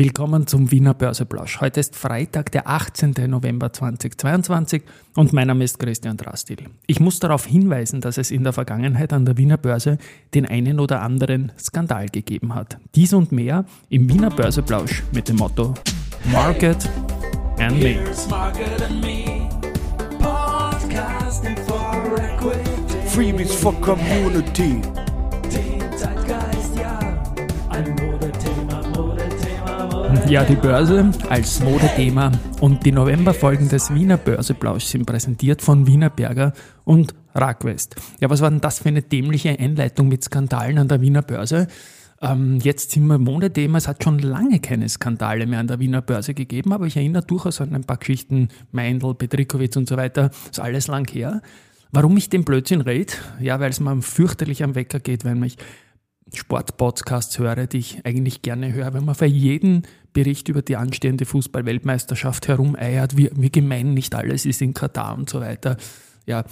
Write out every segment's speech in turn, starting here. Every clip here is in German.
Willkommen zum Wiener Börseplausch. Heute ist Freitag, der 18. November 2022 und mein Name ist Christian Drastil. Ich muss darauf hinweisen, dass es in der Vergangenheit an der Wiener Börse den einen oder anderen Skandal gegeben hat. Dies und mehr im Wiener Börseplausch mit dem Motto Market and Me. Freebies for Community. Ja, die Börse als Modethema und die Novemberfolgen des Wiener Börseplausch sind präsentiert von Wiener Berger und Rackwest. Ja, was war denn das für eine dämliche Einleitung mit Skandalen an der Wiener Börse? Ähm, jetzt sind wir Modethema. Es hat schon lange keine Skandale mehr an der Wiener Börse gegeben, aber ich erinnere durchaus an ein paar Geschichten, Meindl, Petrikowitz und so weiter. Ist alles lang her. Warum ich den Blödsinn rede? Ja, weil es mir fürchterlich am Wecker geht, wenn mich Sportpodcasts höre, die ich eigentlich gerne höre, wenn man für jeden Bericht über die anstehende Fußball-Weltmeisterschaft herumeiert, wie, wie gemein nicht alles ist in Katar und so weiter. Ja,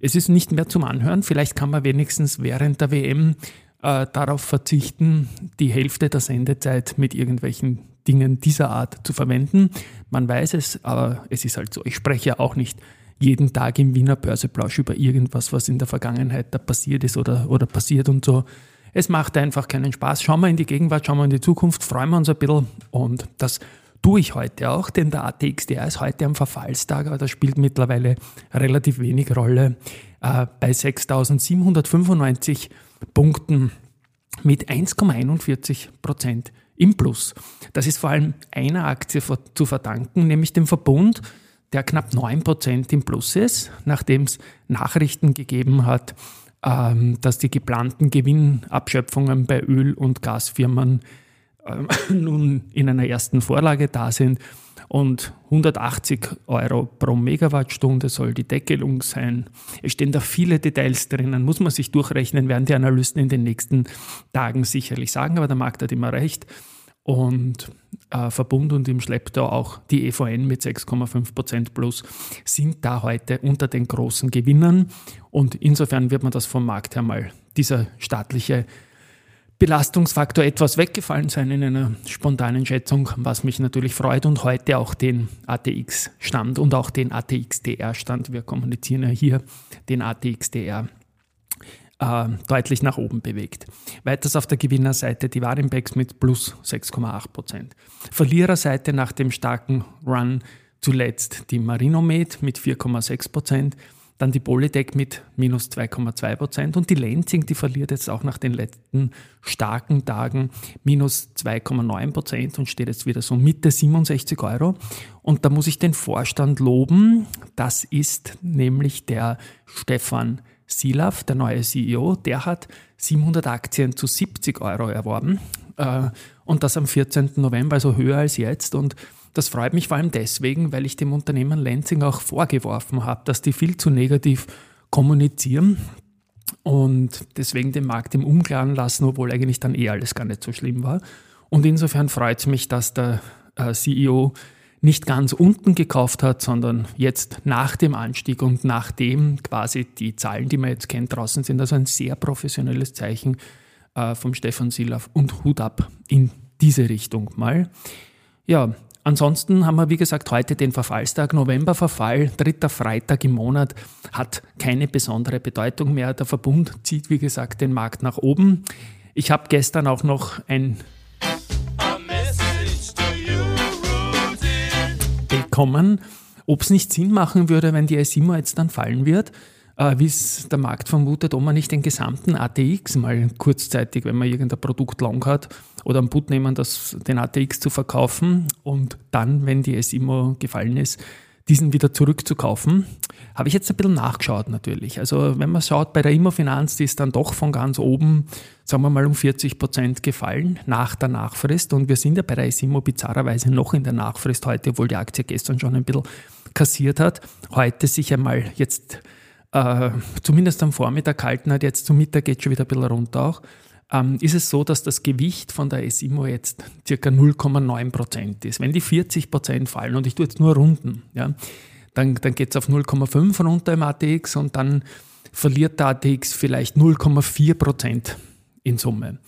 es ist nicht mehr zum Anhören. Vielleicht kann man wenigstens während der WM äh, darauf verzichten, die Hälfte der Sendezeit mit irgendwelchen Dingen dieser Art zu verwenden. Man weiß es, aber es ist halt so. Ich spreche ja auch nicht jeden Tag im Wiener Börseplausch über irgendwas, was in der Vergangenheit da passiert ist oder, oder passiert und so. Es macht einfach keinen Spaß. Schauen wir in die Gegenwart, schauen wir in die Zukunft, freuen wir uns ein bisschen und das tue ich heute auch, denn der ATXDR ist heute am Verfallstag, aber das spielt mittlerweile relativ wenig Rolle. Äh, bei 6.795 Punkten mit 1,41 Prozent im Plus. Das ist vor allem einer Aktie zu verdanken, nämlich dem Verbund, der knapp 9 Prozent im Plus ist, nachdem es Nachrichten gegeben hat, ähm, dass die geplanten Gewinnabschöpfungen bei Öl- und Gasfirmen ähm, nun in einer ersten Vorlage da sind. Und 180 Euro pro Megawattstunde soll die Deckelung sein. Es stehen da viele Details drinnen, muss man sich durchrechnen, werden die Analysten in den nächsten Tagen sicherlich sagen, aber der Markt hat immer recht und äh, Verbund und im Schlepptau auch die EVN mit 6,5% plus sind da heute unter den großen Gewinnern und insofern wird man das vom Markt her mal dieser staatliche Belastungsfaktor etwas weggefallen sein in einer spontanen Schätzung, was mich natürlich freut und heute auch den ATX-Stand und auch den ATX-DR-Stand. Wir kommunizieren ja hier den ATX-DR äh, deutlich nach oben bewegt. Weiters auf der Gewinnerseite die Warimbex mit plus 6,8 Prozent. Verliererseite nach dem starken Run zuletzt die Marinomed mit 4,6 Prozent, dann die Polytech mit minus 2,2 Prozent und die Lenzing, die verliert jetzt auch nach den letzten starken Tagen minus 2,9 Prozent und steht jetzt wieder so Mitte 67 Euro. Und da muss ich den Vorstand loben. Das ist nämlich der Stefan Silaf, der neue CEO, der hat 700 Aktien zu 70 Euro erworben äh, und das am 14. November, also höher als jetzt. Und das freut mich vor allem deswegen, weil ich dem Unternehmen Lenzing auch vorgeworfen habe, dass die viel zu negativ kommunizieren und deswegen den Markt im Unklaren lassen, obwohl eigentlich dann eh alles gar nicht so schlimm war. Und insofern freut es mich, dass der äh, CEO nicht ganz unten gekauft hat, sondern jetzt nach dem Anstieg und nachdem quasi die Zahlen, die man jetzt kennt, draußen sind. Also ein sehr professionelles Zeichen äh, vom Stefan Silaf und Hut ab in diese Richtung mal. Ja, ansonsten haben wir, wie gesagt, heute den Verfallstag, Novemberverfall, dritter Freitag im Monat, hat keine besondere Bedeutung mehr. Der Verbund zieht, wie gesagt, den Markt nach oben. Ich habe gestern auch noch ein kommen, ob es nicht Sinn machen würde, wenn die S7 jetzt dann fallen wird, äh, wie es der Markt vermutet, ob man nicht den gesamten ATX mal kurzzeitig, wenn man irgendein Produkt long hat, oder einen Put nehmen, das, den ATX zu verkaufen und dann, wenn die S7 gefallen ist, diesen wieder zurückzukaufen. Habe ich jetzt ein bisschen nachgeschaut natürlich. Also wenn man schaut, bei der Immofinanz, die ist dann doch von ganz oben, sagen wir mal, um 40 Prozent gefallen nach der Nachfrist. Und wir sind ja bei der Isimo bizarrerweise noch in der Nachfrist heute, obwohl die Aktie gestern schon ein bisschen kassiert hat. Heute sich einmal jetzt, äh, zumindest am Vormittag gehalten hat, jetzt zum Mittag geht schon wieder ein bisschen runter auch ähm, ist es so, dass das Gewicht von der SIMO jetzt circa 0,9 Prozent ist. Wenn die 40 Prozent fallen, und ich tue jetzt nur Runden, ja, dann, dann geht es auf 0,5 runter im ATX und dann verliert der ATX vielleicht 0,4 Prozent in Summe.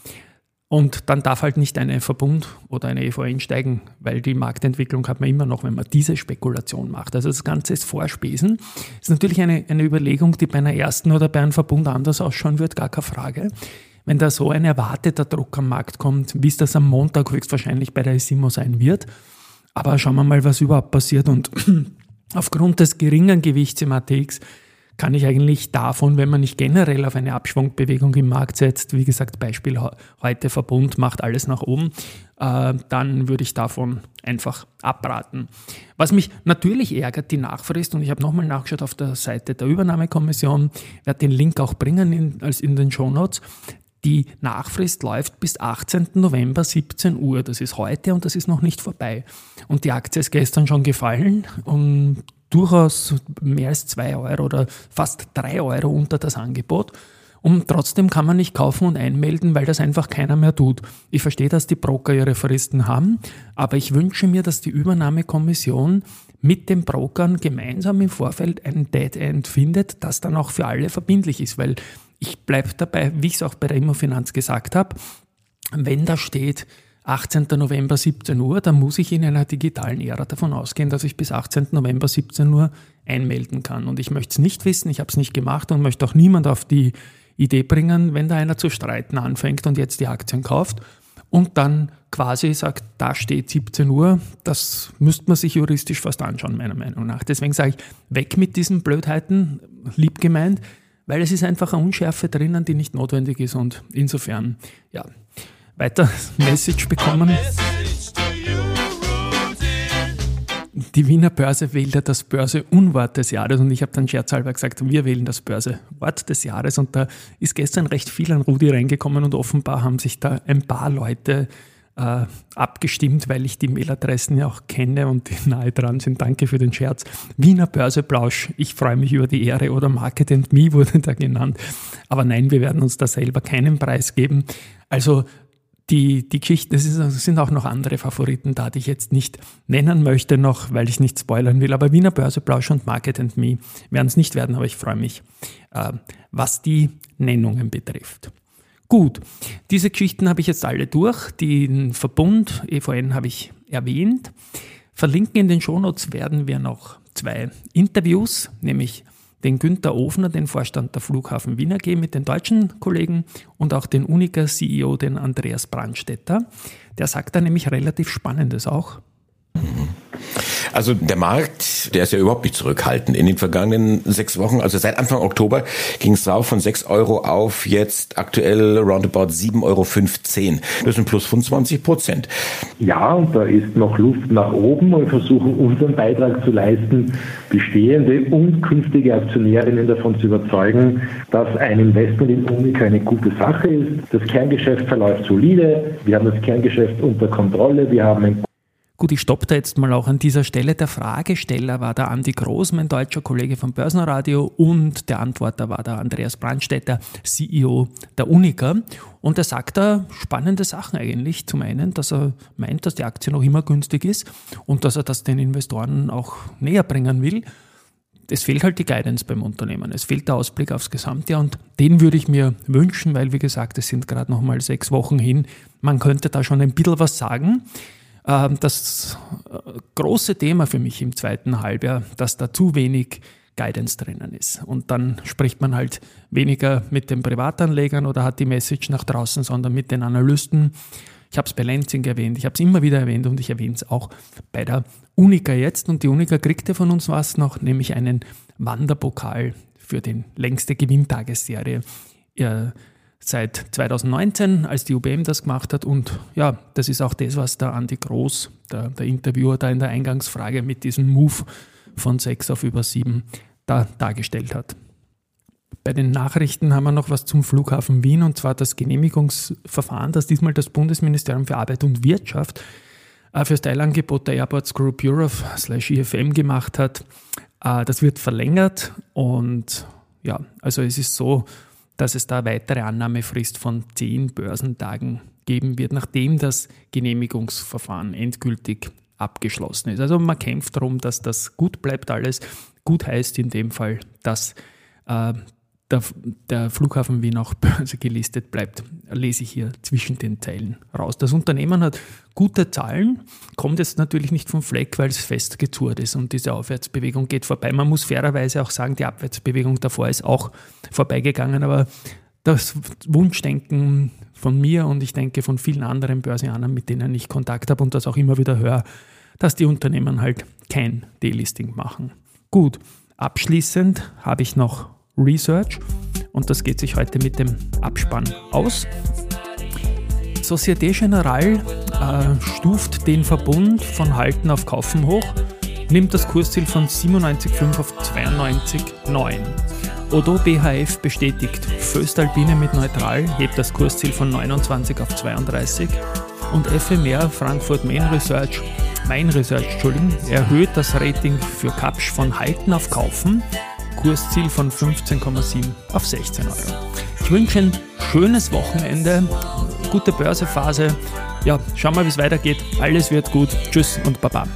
Und dann darf halt nicht eine Verbund oder eine EV einsteigen, weil die Marktentwicklung hat man immer noch, wenn man diese Spekulation macht. Also das Ganze ist Vorspesen. Ist natürlich eine, eine Überlegung, die bei einer ersten oder bei einem Verbund anders ausschauen wird, gar keine Frage. Wenn da so ein erwarteter Druck am Markt kommt, wie es das am Montag höchstwahrscheinlich bei der ISIMO sein wird. Aber schauen wir mal, was überhaupt passiert. Und aufgrund des geringen Gewichts im ATX kann ich eigentlich davon, wenn man nicht generell auf eine Abschwungbewegung im Markt setzt, wie gesagt, Beispiel heute Verbund macht alles nach oben, äh, dann würde ich davon einfach abraten. Was mich natürlich ärgert, die Nachfrist, und ich habe nochmal nachgeschaut auf der Seite der Übernahmekommission, werde den Link auch bringen in, als in den Shownotes. Die Nachfrist läuft bis 18. November 17 Uhr. Das ist heute und das ist noch nicht vorbei. Und die Aktie ist gestern schon gefallen und durchaus mehr als zwei Euro oder fast drei Euro unter das Angebot. Und trotzdem kann man nicht kaufen und einmelden, weil das einfach keiner mehr tut. Ich verstehe, dass die Broker ihre Fristen haben, aber ich wünsche mir, dass die Übernahmekommission mit den Brokern gemeinsam im Vorfeld ein Dead End findet, das dann auch für alle verbindlich ist, weil ich bleibe dabei, wie ich es auch bei der Immofinanz gesagt habe, wenn da steht, 18. November 17 Uhr, dann muss ich in einer digitalen Ära davon ausgehen, dass ich bis 18. November 17 Uhr einmelden kann. Und ich möchte es nicht wissen, ich habe es nicht gemacht und möchte auch niemand auf die Idee bringen, wenn da einer zu streiten anfängt und jetzt die Aktien kauft und dann quasi sagt, da steht 17 Uhr, das müsste man sich juristisch fast anschauen, meiner Meinung nach. Deswegen sage ich, weg mit diesen Blödheiten, lieb gemeint, weil es ist einfach eine Unschärfe drinnen, die nicht notwendig ist und insofern, ja, weiter Message bekommen. Die Wiener Börse wählt ja das Börse-Unwort des Jahres und ich habe dann scherzhalber gesagt, wir wählen das Börse-Wort des Jahres und da ist gestern recht viel an Rudi reingekommen und offenbar haben sich da ein paar Leute äh, abgestimmt, weil ich die Mailadressen ja auch kenne und die nahe dran sind. Danke für den Scherz. Wiener Börseplausch, ich freue mich über die Ehre oder Market and Me wurde da genannt. Aber nein, wir werden uns da selber keinen Preis geben. Also die, die Geschichten, es sind auch noch andere Favoriten da, die ich jetzt nicht nennen möchte noch, weil ich nicht spoilern will. Aber Wiener Börseplausch und Market and Me werden es nicht werden, aber ich freue mich, äh, was die Nennungen betrifft. Gut, diese Geschichten habe ich jetzt alle durch. Den Verbund EVN habe ich erwähnt. Verlinken in den Shownotes werden wir noch zwei Interviews, nämlich den Günther Ofner, den Vorstand der Flughafen Wiener AG mit den deutschen Kollegen und auch den Unica-CEO, den Andreas Brandstetter. Der sagt da nämlich relativ Spannendes auch. Also der Markt, der ist ja überhaupt nicht zurückhaltend. In den vergangenen sechs Wochen, also seit Anfang Oktober, ging es rauf von sechs Euro auf jetzt aktuell roundabout sieben Euro. Das ist ein Plus von 20 Prozent. Ja, und da ist noch Luft nach oben. Wir versuchen unseren Beitrag zu leisten, bestehende und künftige Aktionärinnen davon zu überzeugen, dass ein Investment in Unica eine gute Sache ist. Das Kerngeschäft verläuft solide. Wir haben das Kerngeschäft unter Kontrolle. Wir haben ein Gut, ich stoppe da jetzt mal auch an dieser Stelle. Der Fragesteller war der Andi Groß, mein deutscher Kollege vom Börsenradio, und der Antworter war der Andreas Brandstätter, CEO der Unica. Und er sagt da spannende Sachen eigentlich. Zum einen, dass er meint, dass die Aktie noch immer günstig ist und dass er das den Investoren auch näher bringen will. Es fehlt halt die Guidance beim Unternehmen. Es fehlt der Ausblick aufs Gesamtjahr und den würde ich mir wünschen, weil, wie gesagt, es sind gerade noch mal sechs Wochen hin. Man könnte da schon ein bisschen was sagen. Ähm, das äh, große Thema für mich im zweiten Halbjahr, dass da zu wenig Guidance drinnen ist. Und dann spricht man halt weniger mit den Privatanlegern oder hat die Message nach draußen, sondern mit den Analysten. Ich habe es bei Lansing erwähnt, ich habe es immer wieder erwähnt und ich erwähne es auch bei der Unica jetzt. Und die Unica kriegte von uns was noch, nämlich einen Wanderpokal für die längste Gewinntagessaserie seit 2019, als die UBM das gemacht hat. Und ja, das ist auch das, was der Andi Groß, der, der Interviewer, da in der Eingangsfrage mit diesem Move von 6 auf über 7 da dargestellt hat. Bei den Nachrichten haben wir noch was zum Flughafen Wien und zwar das Genehmigungsverfahren, das diesmal das Bundesministerium für Arbeit und Wirtschaft äh, für das Teilangebot der Airports Group Europe slash IFM gemacht hat. Äh, das wird verlängert und ja, also es ist so, dass es da weitere Annahmefrist von zehn Börsentagen geben wird, nachdem das Genehmigungsverfahren endgültig abgeschlossen ist. Also man kämpft darum, dass das gut bleibt alles. Gut heißt in dem Fall, dass äh, der, der Flughafen Wien auch Börse gelistet bleibt, lese ich hier zwischen den Zeilen raus. Das Unternehmen hat gute Zahlen, kommt jetzt natürlich nicht vom Fleck, weil es fest gezurrt ist und diese Aufwärtsbewegung geht vorbei. Man muss fairerweise auch sagen, die Abwärtsbewegung davor ist auch vorbeigegangen, aber das Wunschdenken von mir und ich denke von vielen anderen Börsianern, mit denen ich Kontakt habe und das auch immer wieder höre, dass die Unternehmen halt kein Delisting machen. Gut, abschließend habe ich noch Research und das geht sich heute mit dem Abspann aus. Societe Generale äh, stuft den Verbund von Halten auf Kaufen hoch, nimmt das Kursziel von 97,5 auf 92,9. Odo BHF bestätigt, Föstalpine mit Neutral hebt das Kursziel von 29 auf 32 und FMR Frankfurt Main Research, Main Research erhöht das Rating für Kapsch von Halten auf Kaufen Kursziel von 15,7 auf 16 Euro. Ich wünsche ein schönes Wochenende, gute Börsephase. Ja, schauen wir, wie es weitergeht. Alles wird gut. Tschüss und Baba.